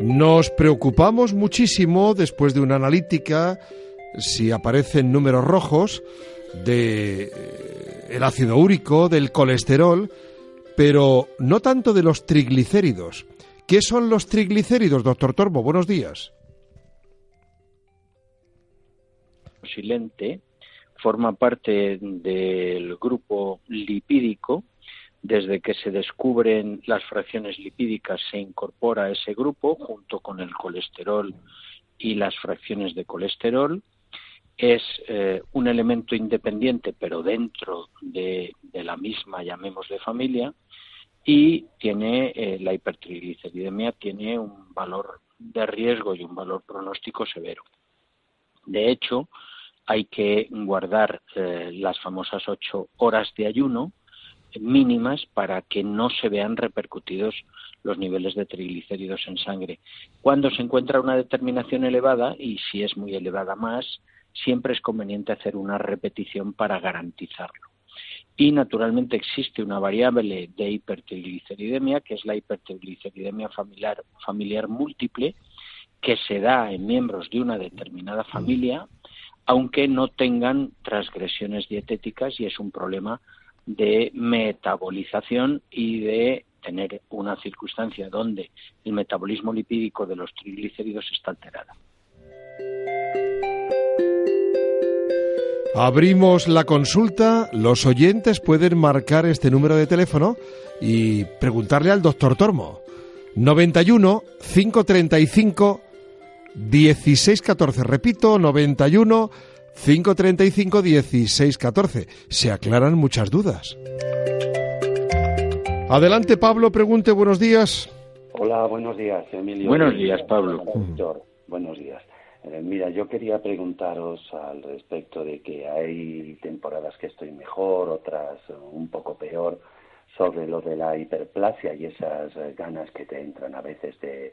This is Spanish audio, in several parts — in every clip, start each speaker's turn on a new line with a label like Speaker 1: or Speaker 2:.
Speaker 1: Nos preocupamos muchísimo después de una analítica si aparecen números rojos de eh, el ácido úrico, del colesterol, pero no tanto de los triglicéridos. ¿Qué son los triglicéridos, doctor Torbo? Buenos días.
Speaker 2: Silente forma parte del grupo lipídico. Desde que se descubren las fracciones lipídicas se incorpora a ese grupo junto con el colesterol y las fracciones de colesterol es eh, un elemento independiente, pero dentro de, la misma, llamémosle familia, y tiene eh, la hipertrigliceridemia tiene un valor de riesgo y un valor pronóstico severo. De hecho, hay que guardar eh, las famosas ocho horas de ayuno mínimas para que no se vean repercutidos los niveles de triglicéridos en sangre. Cuando se encuentra una determinación elevada, y si es muy elevada más, siempre es conveniente hacer una repetición para garantizarlo. Y naturalmente existe una variable de hipertrigliceridemia, que es la hipertrigliceridemia familiar, familiar múltiple, que se da en miembros de una determinada familia, aunque no tengan transgresiones dietéticas y es un problema de metabolización y de tener una circunstancia donde el metabolismo lipídico de los triglicéridos está alterada.
Speaker 1: Abrimos la consulta. Los oyentes pueden marcar este número de teléfono y preguntarle al doctor Tormo. 91 535 1614. Repito, 91 535 1614. Se aclaran muchas dudas. Adelante, Pablo, pregunte, buenos días.
Speaker 3: Hola, buenos días, Emilio.
Speaker 2: Buenos días, Pablo.
Speaker 3: Buenos días. Eh, mira, yo quería preguntaros al respecto de que hay temporadas que estoy mejor, otras un poco peor, sobre lo de la hiperplasia y esas eh, ganas que te entran a veces de,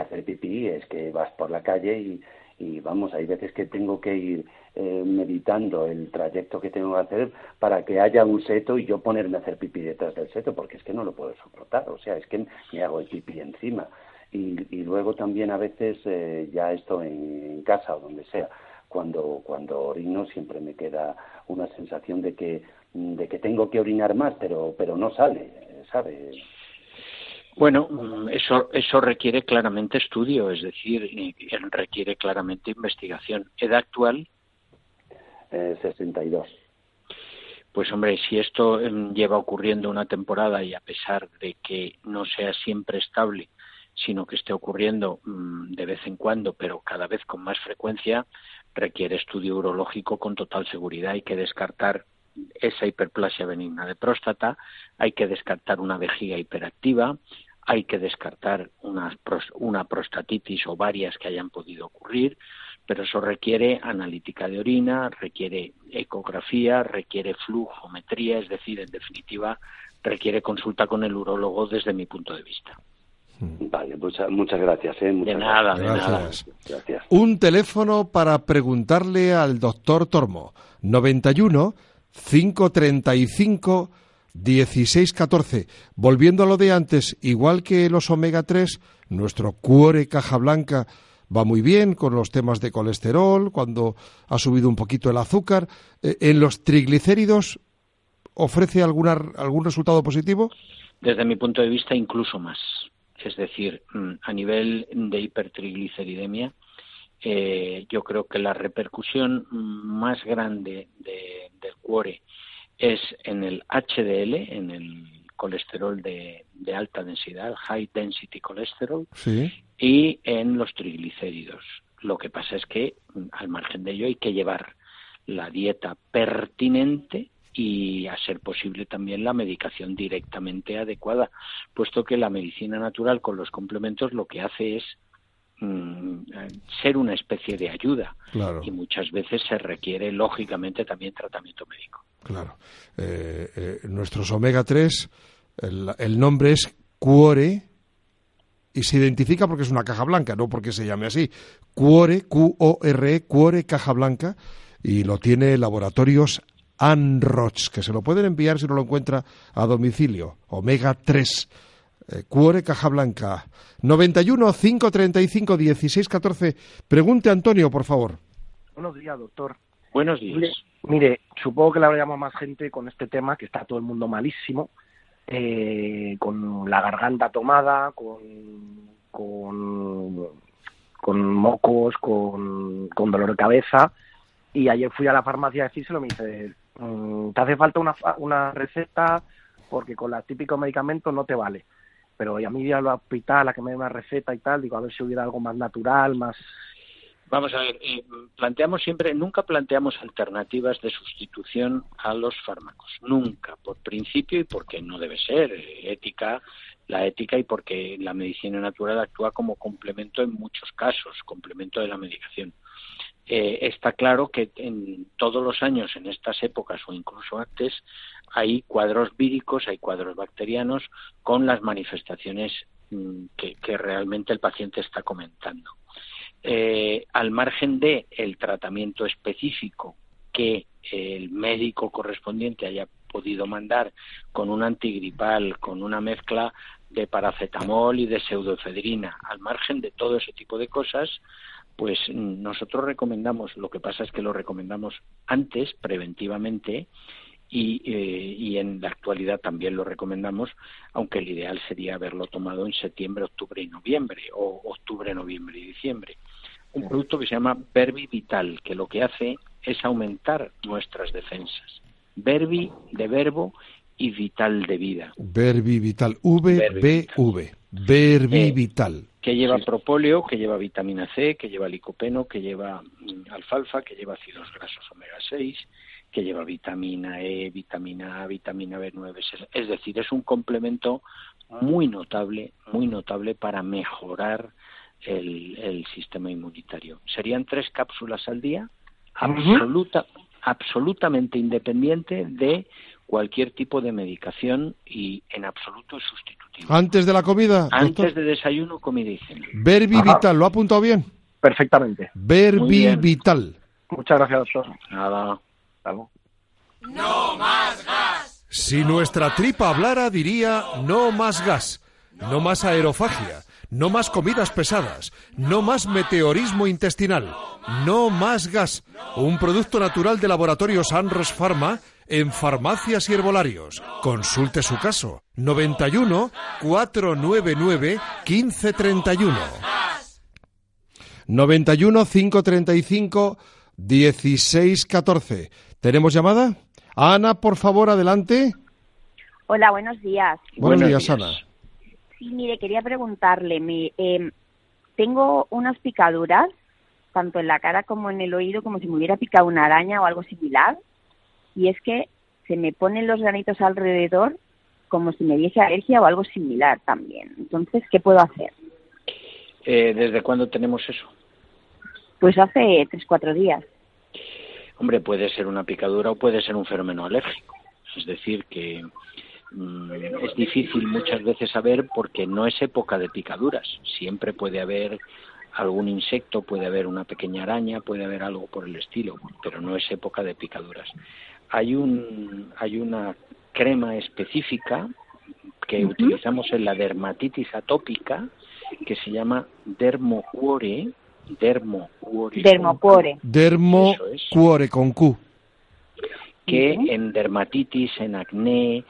Speaker 3: hacer pipí. Es que vas por la calle y, vamos, hay veces que tengo que ir eh, meditando el trayecto que tengo que hacer para que haya un seto y yo ponerme a hacer pipí detrás del seto, porque es que no lo puedo soportar. O sea, es que me hago el pipí encima y, luego también a veces eh, ya esto en, casa o donde sea cuando cuando orino siempre me queda una sensación de que de que tengo que orinar más pero pero no sale sabe
Speaker 2: bueno, eso, eso requiere claramente estudio, es decir, requiere claramente investigación. ¿Edad actual?
Speaker 3: Eh, 62.
Speaker 2: Pues hombre, si esto em, lleva ocurriendo una temporada y a pesar de que no sea siempre estable, sino que esté ocurriendo mm, de vez en cuando, pero cada vez con más frecuencia, requiere estudio urológico con total seguridad. Hay que descartar esa hiperplasia benigna de próstata, hay que descartar una vejiga hiperactiva, hay que descartar una, una prostatitis o varias que hayan podido ocurrir, pero eso requiere analítica de orina, requiere ecografía, requiere flujometría, es decir, en definitiva, requiere consulta con el urólogo desde mi punto de vista.
Speaker 3: Vale, muchas gracias. ¿eh?
Speaker 2: de nada, de
Speaker 1: nada. Gracias. Un teléfono para preguntarle al doctor Tormo. 91 535 1614. Volviendo a lo de antes, igual que los omega 3, nuestro cuore caja blanca va muy bien con los temas de colesterol, cuando ha subido un poquito el azúcar. Eh, ¿En los triglicéridos ofrece alguna, algún resultado positivo?
Speaker 2: Desde mi punto de vista, incluso más es decir, mm, a nivel de hipertrigliceridemia, eh, yo creo que la repercusión más grande del cuore es en el HDL, en el colesterol de, alta densidad, high density cholesterol, y en los triglicéridos. Lo que pasa es que, mm, al margen de ello, hay que llevar la dieta pertinente y a ser posible también la medicación directamente adecuada, puesto que la medicina natural con los complementos lo que hace es mm, ser una especie de ayuda y muchas veces se requiere lógicamente también tratamiento médico.
Speaker 1: Claro. Eh, eh, nuestros omega 3, el, el nombre es Cuore y se identifica porque es una caja blanca, no porque se llame así. Cuore, Q-O-R-E, Cuore Caja Blanca, y lo tiene Laboratorios Anroch, que se lo pueden enviar si no lo encuentra a domicilio. Omega 3. Eh, Cuore Caja Blanca. 91 535 16 14. Pregunte Antonio, por favor.
Speaker 4: Buenos días, doctor.
Speaker 2: Buenos días.
Speaker 4: Mire, supongo que le habrá más gente con este tema, que está todo el mundo malísimo, eh, con la garganta tomada, con, con, mocos, con, con dolor de cabeza. Y ayer fui a la farmacia a decírselo me dice, mm, te hace falta una, una receta porque con los típicos medicamentos no te vale. Pero a mí ir al hospital a que me dé una receta y tal, digo, a ver si hubiera algo más natural, más
Speaker 2: Vamos a ver, eh, planteamos siempre, nunca planteamos alternativas de sustitución a los fármacos, nunca, por principio y porque no debe ser, eh, ética, la ética y porque la medicina natural actúa como complemento en muchos casos, complemento de la medicación. Eh, está claro que en todos los años, en estas épocas o incluso antes, hay cuadros víricos, hay cuadros bacterianos con las manifestaciones mm, que realmente el paciente está comentando eh, al margen de el tratamiento específico que el médico correspondiente haya podido mandar con un antigripal, con una mezcla de paracetamol y de pseudoefedrina, al margen de todo ese tipo de cosas, pues nosotros recomendamos, lo que pasa es que lo recomendamos antes, preventivamente, y, eh, y, en la actualidad también lo recomendamos, aunque el ideal sería haberlo tomado en septiembre, octubre y noviembre, o octubre, noviembre y diciembre un producto que se llama Verbi Vital, que lo que hace es aumentar nuestras defensas. Verbi de verbo y vital de vida.
Speaker 1: Verbi Vital, V-B-V. Verbi eh, Vital.
Speaker 2: Que lleva propóleo, que lleva vitamina C, que lleva licopeno, que lleva mm, alfalfa, que lleva ácidos grasos omega 6, que lleva vitamina E, vitamina A, vitamina B9. Es decir, es un complemento muy notable, muy notable para mejorar el, sistema inmunitario. Serían tres cápsulas al día, absoluta, absolutamente independiente de cualquier tipo de medicación y en absoluto sustitutivo.
Speaker 1: ¿Antes de la comida?
Speaker 2: Antes de desayuno, comida y cena.
Speaker 1: Verbi Vital, ¿lo ha apuntado bien?
Speaker 4: Perfectamente.
Speaker 1: Verbi Vital.
Speaker 4: Muchas gracias, doctor.
Speaker 2: Nada.
Speaker 5: No más gas.
Speaker 1: Si nuestra tripa hablara, diría no más gas, no más aerofagia no más comidas pesadas, no más meteorismo intestinal, no más gas. Un producto natural de laboratorios Anros Pharma en farmacias y herbolarios. Consulte su caso. 91 499 1531. 91 535 1614. ¿Tenemos llamada? Ana, por favor, adelante.
Speaker 6: Hola, buenos días.
Speaker 1: Buenos, días, Ana.
Speaker 6: Sí, mire, quería preguntarle, me, em, tengo unas picaduras, tanto en la cara como en el oído, como si me hubiera picado una araña o algo similar, y es que se me ponen los granitos alrededor como si me diese alergia o algo similar también. Entonces, ¿qué puedo hacer?
Speaker 2: Eh, ¿Desde cuándo tenemos eso?
Speaker 6: Pues hace tres, cuatro días.
Speaker 2: Hombre, puede ser una picadura o puede ser un fenómeno alérgico. Es decir, que Mm, es difícil muchas veces saber porque no es época de picaduras. Siempre puede haber algún insecto, puede haber una pequeña araña, puede haber algo por el estilo, pero no es época de picaduras. Hay un hay una crema específica que utilizamos en la dermatitis atópica que se llama Dermocuore, Dermocuore.
Speaker 6: Dermocuore.
Speaker 1: Dermocuore con Q.
Speaker 2: Que en dermatitis, en acné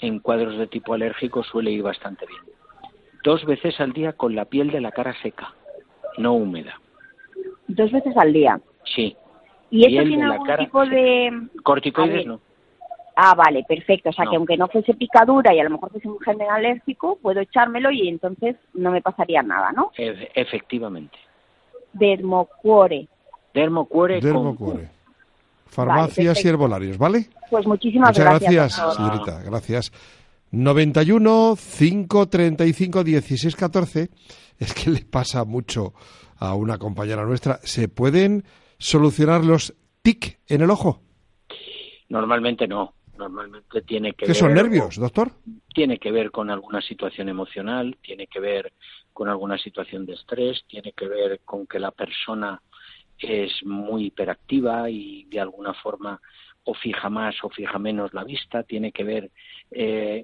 Speaker 2: en cuadros de tipo alérgico suele ir bastante bien. Dos veces al día con la piel de la cara seca, no húmeda.
Speaker 6: Dos veces al día.
Speaker 2: Sí.
Speaker 6: ¿Y esto tiene algún tipo de...?
Speaker 2: Corticoides no.
Speaker 6: Ah, vale, perfecto. O sea, que aunque no fuese picadura y a lo mejor fuese un gen alérgico, puedo echármelo y entonces no me pasaría nada, ¿no?
Speaker 2: efectivamente.
Speaker 6: Dermocuore.
Speaker 2: Dermocuore,
Speaker 1: Dermocuore. farmacias y herbolarios, ¿vale?
Speaker 6: Pues muchísimas
Speaker 1: Muchas
Speaker 6: gracias.
Speaker 1: gracias, señorita, gracias. 91 535 16 14 es que le pasa mucho a una compañera nuestra. ¿Se pueden solucionar los tic en el ojo?
Speaker 2: Normalmente no. Normalmente tiene que
Speaker 1: ¿Qué
Speaker 2: ver.
Speaker 1: son nervios, doctor?
Speaker 2: Tiene que ver con alguna situación emocional, tiene que ver con alguna situación de estrés, tiene que ver con que la persona es muy hiperactiva y de alguna forma o fija más o fija menos la vista, tiene que ver eh,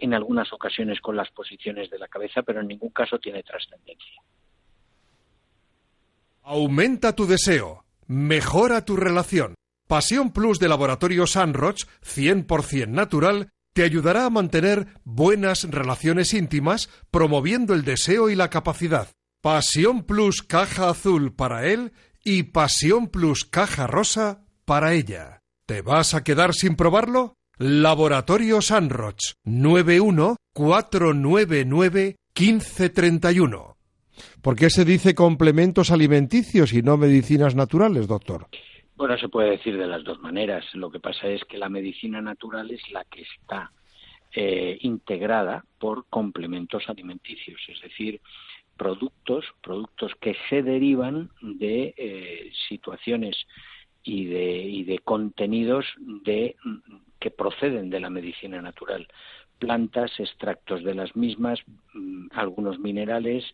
Speaker 2: en algunas ocasiones con las posiciones de la cabeza, pero en ningún caso tiene trascendencia.
Speaker 1: Aumenta tu deseo, mejora tu relación. Pasión Plus de Laboratorio Sunroch, 100% natural, te ayudará a mantener buenas relaciones íntimas, promoviendo el deseo y la capacidad. Pasión Plus caja azul para él y Pasión Plus caja rosa para ella. ¿Te vas a quedar sin probarlo? Laboratorio Sunroch 91 499 1531. ¿Por qué se dice complementos alimenticios y no medicinas naturales, doctor?
Speaker 2: Bueno, se puede decir de las dos maneras. Lo que pasa es que la medicina natural es la que está eh, integrada por complementos alimenticios, es decir, productos, productos que se derivan de eh, situaciones y de, y de contenidos de, que proceden de la medicina natural. Plantas, extractos de las mismas, mm, algunos minerales,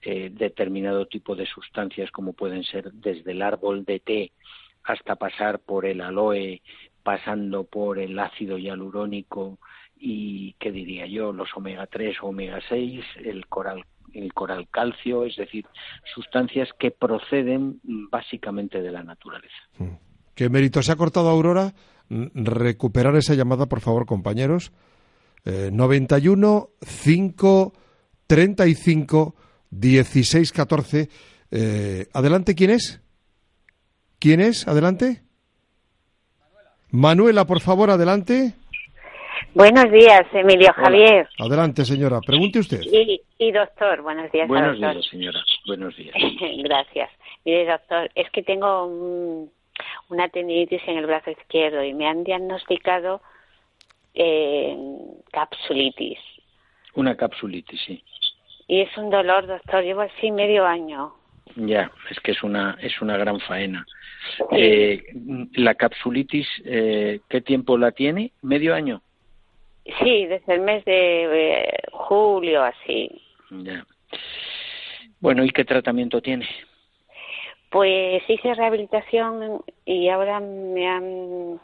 Speaker 2: eh, determinado tipo de sustancias como pueden ser desde el árbol de té hasta pasar por el aloe, pasando por el ácido hialurónico y, ¿qué diría yo?, los omega 3 o omega 6, el coral el coral calcio, es decir, sustancias que proceden básicamente de la naturaleza.
Speaker 1: Mm. ¿Qué mérito se ha cortado Aurora? Recuperar esa llamada, por favor, compañeros. Eh, 91 5 35 16 14. Eh, adelante, ¿quién es? ¿Quién es? Adelante. Manuela, por favor, adelante.
Speaker 7: Buenos días, Emilio Javier.
Speaker 1: Adelante, señora. Pregunte usted.
Speaker 7: Y, y doctor, buenos días.
Speaker 2: Buenos
Speaker 7: doctor.
Speaker 2: días, señora. Buenos días.
Speaker 7: Gracias. Mire, doctor, es que tengo un, una tendinitis en el brazo izquierdo y me han diagnosticado eh, capsulitis.
Speaker 2: Una capsulitis, sí.
Speaker 7: Y es un dolor, doctor. Llevo así medio año.
Speaker 2: Ya, es que es una es una gran faena. Eh, la capsulitis, eh, ¿qué tiempo la tiene? ¿Medio año?
Speaker 7: Sí, desde el mes de eh, julio, así.
Speaker 2: Ya. Bueno, ¿y qué tratamiento tiene?
Speaker 7: Pues hice rehabilitación y ahora me han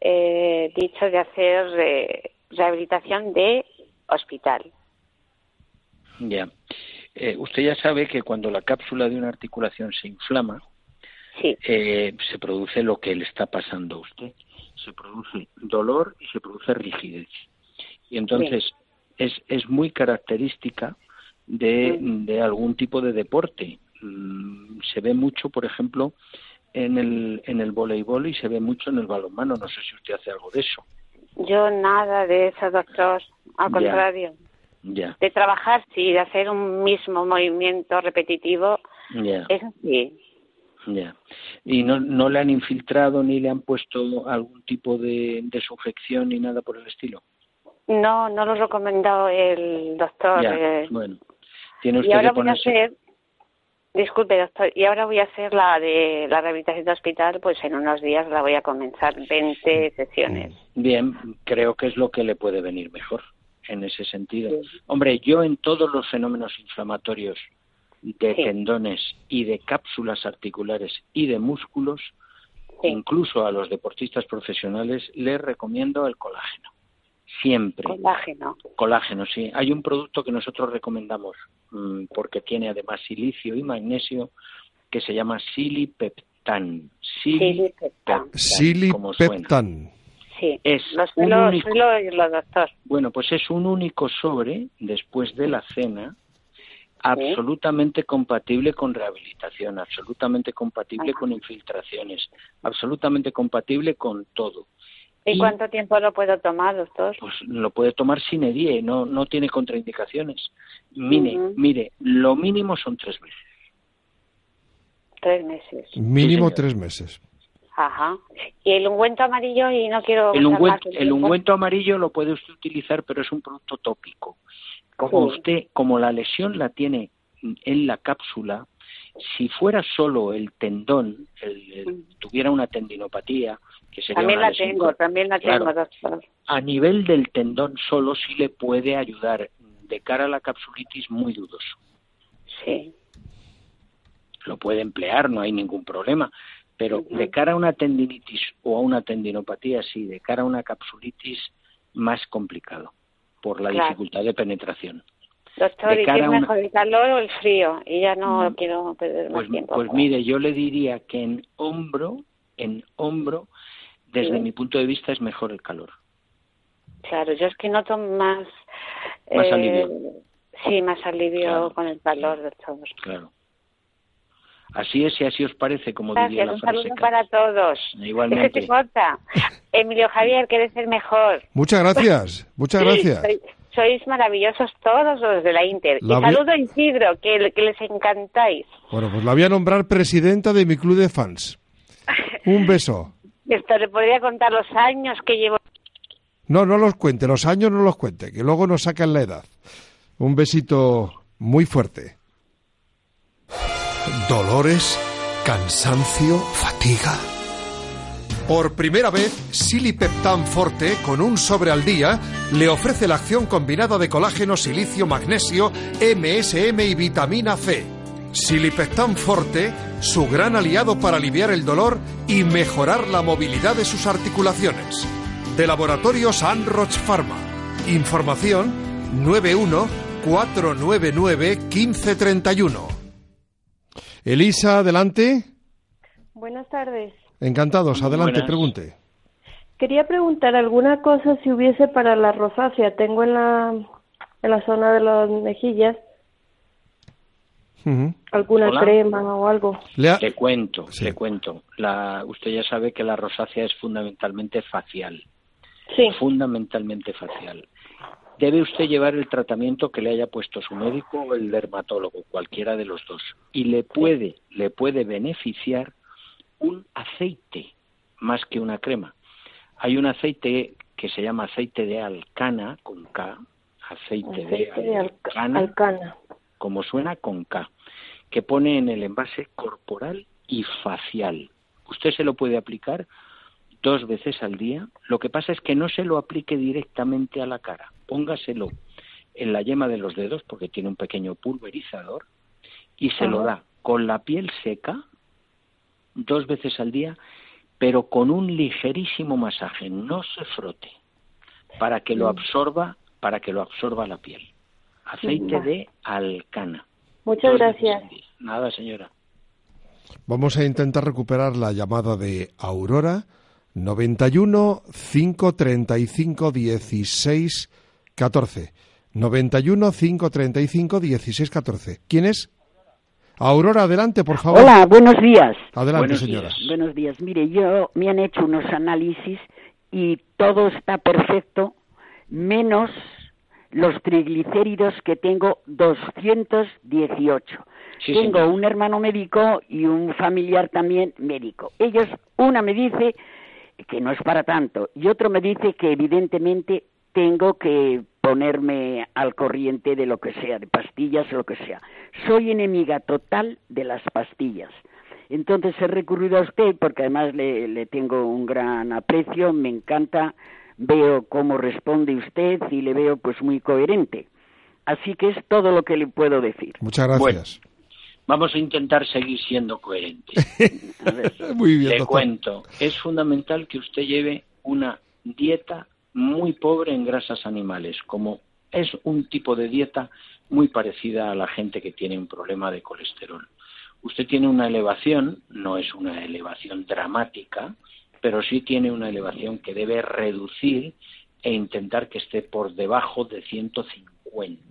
Speaker 7: eh, dicho de hacer eh, rehabilitación de hospital.
Speaker 2: Ya. Eh, usted ya sabe que cuando la cápsula de una articulación se inflama,
Speaker 7: Sí,
Speaker 2: eh, se produce lo que le está pasando a usted. Se produce dolor y se produce rigidez. Y entonces es, es muy característica de, de algún tipo de deporte. Mm, Se ve mucho, por ejemplo, en el, en el voleibol y se ve mucho en el balonmano. No sé si usted hace algo de eso.
Speaker 7: yo nada de eso, doctor. Al
Speaker 2: Ya.
Speaker 7: contrario.
Speaker 2: Ya,
Speaker 7: De trabajar, sí, de hacer un mismo movimiento repetitivo,
Speaker 2: ya,
Speaker 7: eso sí.
Speaker 2: Ya. ¿Y no, no le han infiltrado ni le han puesto algún tipo de, de sujeción ni nada por el estilo?
Speaker 7: No, no lo recomendó el doctor.
Speaker 2: Ya,
Speaker 7: eh,
Speaker 2: bueno. Tiene
Speaker 7: y
Speaker 2: usted
Speaker 7: ahora
Speaker 2: que
Speaker 7: voy a hacer, disculpe doctor, y ahora voy a hacer la de la rehabilitación de hospital, pues en unos días la voy a comenzar, 20 sesiones.
Speaker 2: Bien, creo que es lo que le puede venir mejor en ese sentido. Hombre, yo en todos los fenómenos inflamatorios de
Speaker 7: Sí.
Speaker 2: tendones y de cápsulas articulares y de músculos,
Speaker 7: Sí.
Speaker 2: incluso a los deportistas profesionales, les recomiendo el colágeno. Siempre.
Speaker 7: Colágeno.
Speaker 2: Colágeno, sí. Hay un producto que nosotros recomendamos mm, porque tiene además silicio y magnesio que se llama silipeptan.
Speaker 7: Silipeptan.
Speaker 2: como suena.
Speaker 1: Silipeptan.
Speaker 7: Sí,
Speaker 2: Es un
Speaker 7: suelo,
Speaker 2: único-
Speaker 7: suelo oírlo, doctor.
Speaker 2: Bueno, pues es un único sobre después de la cena, absolutamente compatible con rehabilitación, absolutamente compatible con infiltraciones, absolutamente compatible con todo.
Speaker 7: ¿Y
Speaker 2: Y-
Speaker 7: cuánto tiempo lo puedo tomar, doctor?
Speaker 2: Pues lo puede tomar sin edie, no, no tiene contraindicaciones. Mire, mire, lo mínimo son tres meses.
Speaker 7: Tres meses.
Speaker 1: Mínimo tres meses.
Speaker 7: Ajá. Y el ungüento amarillo, y no quiero.
Speaker 2: El ungüento, el ungüento amarillo lo puede usted utilizar, pero es un producto tópico. Como usted, como la lesión la tiene en la cápsula, si fuera solo el tendón, el, tuviera una tendinopatía, que sería
Speaker 7: también la tengo, también la tengo, doctor.
Speaker 2: A nivel del tendón solo sí le puede ayudar de cara a la capsulitis muy dudoso.
Speaker 7: Sí.
Speaker 2: Lo puede emplear, no hay ningún problema, pero de cara a una tendinitis o a una tendinopatía, sí, de cara a una capsulitis, más complicado, por la dificultad de penetración.
Speaker 7: Doctor, ¿y qué es mejor, el calor o el frío? Y ya no mm. quiero perder más
Speaker 2: pues,
Speaker 7: tiempo.
Speaker 2: Pues mire, yo le diría que en hombro, en hombro, desde mi punto de vista es mejor el calor.
Speaker 7: Claro, yo es que noto más...
Speaker 2: Más eh, alivio.
Speaker 7: Sí, más alivio con el calor, doctor.
Speaker 2: Claro. Así es y así os parece, como diría la
Speaker 7: un saludo para todos.
Speaker 2: Igualmente.
Speaker 7: te corta. Emilio Javier, que eres el mejor.
Speaker 1: Muchas gracias, muchas gracias.
Speaker 7: Sois, maravillosos todos los de la Inter. y saludo a Isidro, que, que les encantáis.
Speaker 1: Bueno, pues la voy a nombrar presidenta de mi club de fans. Un beso.
Speaker 7: Esto le podría contar los años que llevo.
Speaker 1: No, no los cuente, los años no los cuente, que luego nos sacan la edad. Un besito muy fuerte
Speaker 8: dolores, cansancio, fatiga.
Speaker 1: Por primera vez, Silipeptan Forte, con un sobre al día, le ofrece la acción combinada de colágeno, silicio, magnesio, MSM y vitamina C. Silipeptan Forte, su gran aliado para aliviar el dolor y mejorar la movilidad de sus articulaciones. De Laboratorios Anroch Pharma. Información 91 499 1531. Elisa, adelante.
Speaker 9: Buenas tardes.
Speaker 1: Encantados, adelante, pregunte.
Speaker 9: Quería preguntar alguna cosa si hubiese para la rosácea. Tengo en la, en la zona de las mejillas alguna crema o algo.
Speaker 2: Le cuento, le cuento. La, usted ya sabe que la rosácea es fundamentalmente facial.
Speaker 9: Sí.
Speaker 2: Fundamentalmente facial debe usted llevar el tratamiento que le haya puesto su médico o el dermatólogo, cualquiera de los dos. Y le puede, le puede beneficiar un aceite más que una crema. Hay un aceite que se llama aceite de alcana con K, aceite, de, alcana, como suena con K, que pone en el envase corporal y facial. Usted se lo puede aplicar dos veces al día. Lo que pasa es que no se lo aplique directamente a la cara. Póngaselo en la yema de los dedos porque tiene un pequeño pulverizador y se lo da con la piel seca dos veces al día, pero con un ligerísimo masaje, no se frote, para que lo absorba, para que lo absorba la piel. Aceite de alcana.
Speaker 9: Muchas gracias.
Speaker 2: Nada, señora.
Speaker 1: Vamos a intentar recuperar la llamada de Aurora 91 535 16 14. 91 535 16 14. ¿Quién es? Aurora, adelante, por favor.
Speaker 10: Hola, buenos días.
Speaker 1: Adelante, señora.
Speaker 10: Buenos días. Mire, yo me han hecho unos análisis y todo está perfecto, menos los triglicéridos que tengo 218. tengo un hermano médico y un familiar también médico. Ellos, una me dice que no es para tanto y otro me dice que evidentemente tengo que ponerme al corriente de lo que sea, de pastillas o lo que sea. Soy enemiga total de las pastillas. Entonces he recurrido a usted porque además le, le tengo un gran aprecio, me encanta, veo cómo responde usted y le veo pues muy coherente. Así que es todo lo que le puedo decir.
Speaker 1: Muchas gracias.
Speaker 2: Vamos a intentar seguir siendo coherentes.
Speaker 1: muy bien,
Speaker 2: le cuento, es fundamental que usted lleve una dieta muy pobre en grasas animales, como es un tipo de dieta muy parecida a la gente que tiene un problema de colesterol. Usted tiene una elevación, no es una elevación dramática, pero sí tiene una elevación que debe reducir e intentar que esté por debajo de 150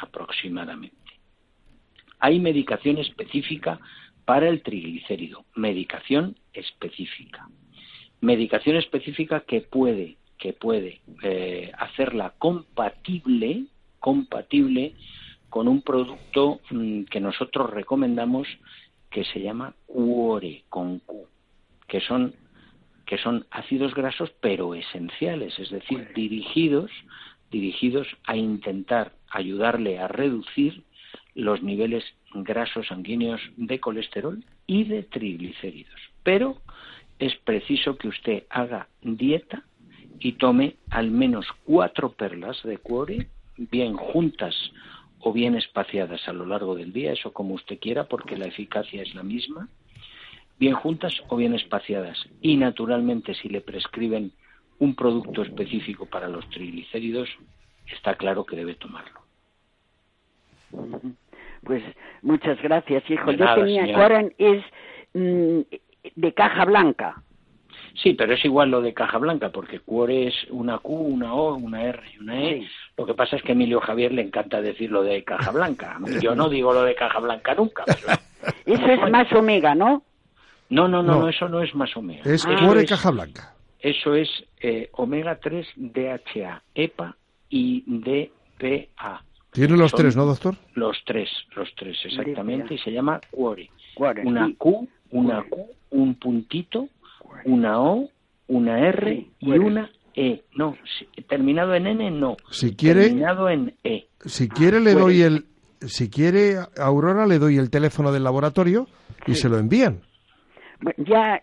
Speaker 2: aproximadamente. Hay medicación específica para el triglicérido, medicación específica. Medicación específica que puede que puede eh, hacerla compatible, compatible con un producto mm, que nosotros recomendamos que se llama Cuore con Q, que son que son ácidos grasos pero esenciales, es decir, dirigidos dirigidos a intentar ayudarle a reducir los niveles grasos sanguíneos de colesterol y de triglicéridos. Pero es preciso que usted haga dieta y tome al menos cuatro perlas de cuore, bien juntas o bien espaciadas a lo largo del día, eso como usted quiera, porque la eficacia es la misma, bien juntas o bien espaciadas. Y naturalmente, si le prescriben un producto específico para los triglicéridos, está claro que debe tomarlo.
Speaker 10: Pues muchas gracias, hijo. Yo tenía es mm, de caja blanca.
Speaker 2: Sí, pero es igual lo de caja blanca, porque cuore es una Q, una O, una R y una E. Lo que pasa es que a Emilio Javier le encanta decir lo de caja blanca. Yo no digo lo de caja blanca nunca.
Speaker 10: Eso es más omega, ¿no?
Speaker 2: No, no, no, eso no es más omega.
Speaker 1: Es cuore caja blanca.
Speaker 2: Eso es eh, omega 3 DHA, EPA y DPA.
Speaker 1: Tiene los tres, ¿no, doctor?
Speaker 2: Los tres, los tres, exactamente, y se llama cuore. Una Q, una Q, un puntito, una O, una R y una E. No, terminado en N, no.
Speaker 1: Si quiere,
Speaker 2: terminado en E.
Speaker 1: Si quiere, le doy el. Si quiere, Aurora, le doy el teléfono del laboratorio y se lo envían.
Speaker 10: Ya,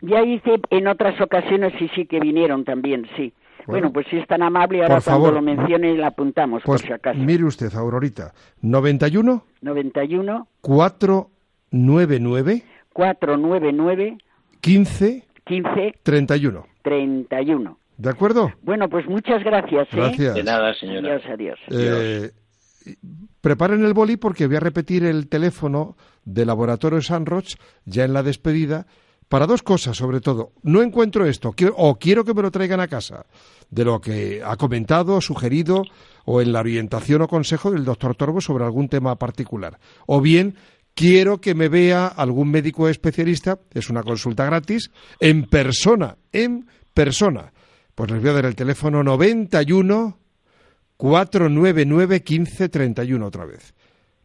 Speaker 10: ya hice en otras ocasiones y sí que vinieron también, sí. Bueno, pues si es tan amable, ahora cuando lo mencione la apuntamos, por pues si acaso.
Speaker 1: Mire usted, Aurorita, 91
Speaker 10: 91
Speaker 1: 499
Speaker 10: 499
Speaker 1: 15
Speaker 10: 15
Speaker 1: 31
Speaker 10: 31
Speaker 1: ¿De acuerdo?
Speaker 10: Bueno, pues muchas gracias. ¿eh?
Speaker 1: Gracias.
Speaker 2: De nada, señora.
Speaker 10: Adiós, adiós.
Speaker 1: Eh, preparen el boli porque voy a repetir el teléfono de Laboratorio San Roch ya en la despedida para dos cosas, sobre todo. No encuentro esto, o quiero que me lo traigan a casa, de lo que ha comentado, sugerido, o en la orientación o consejo del doctor Torbo sobre algún tema particular. O bien, quiero que me vea algún médico especialista, es una consulta gratis, en persona, en persona. Pues les voy a dar el teléfono 91 499 1531 otra vez.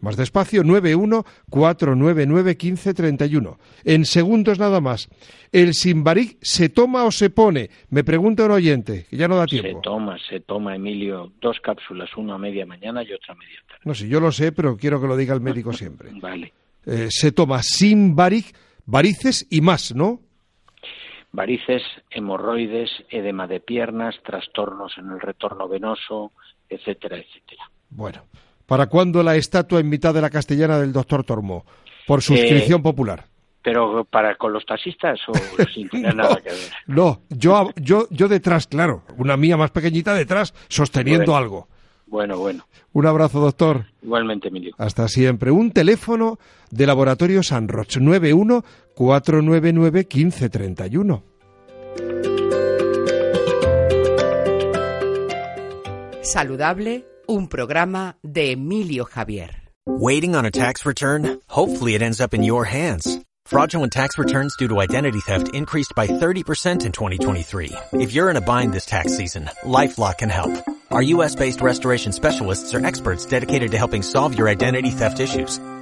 Speaker 1: Más despacio, 914991531. En segundos nada más. ¿El Simbaric se toma o se pone? Me pregunta un oyente, que ya no da tiempo.
Speaker 2: Se toma, se toma, Emilio, dos cápsulas, una a media mañana y otra a media tarde.
Speaker 1: No sé, yo lo sé, pero quiero que lo diga el médico siempre.
Speaker 2: vale.
Speaker 1: Eh, se toma Simbaric, varices y más, ¿no?
Speaker 2: Varices, hemorroides, edema de piernas, trastornos en el retorno venoso, etcétera, etcétera.
Speaker 1: Bueno, ¿Para cuándo la estatua en mitad de la castellana del doctor Tormo? Por suscripción
Speaker 2: eh,
Speaker 1: popular.
Speaker 2: ¿Pero para con los taxistas o sin tener nada que ver?
Speaker 1: No, yo, yo, yo detrás, claro. Una mía más pequeñita detrás, sosteniendo algo.
Speaker 2: Bueno, bueno.
Speaker 1: Un abrazo, doctor.
Speaker 2: Igualmente, Emilio.
Speaker 1: Hasta siempre. Un teléfono de Laboratorio San Roch, 91 499 1531.
Speaker 11: Saludable un programa de Emilio Javier.
Speaker 12: Waiting on a tax return? Hopefully it ends up in your hands. Fraudulent tax returns due to identity theft increased by 30% in 2023. If you're in a bind this tax season, LifeLock can help. Our U.S.-based restoration specialists are experts dedicated to helping solve your identity theft issues.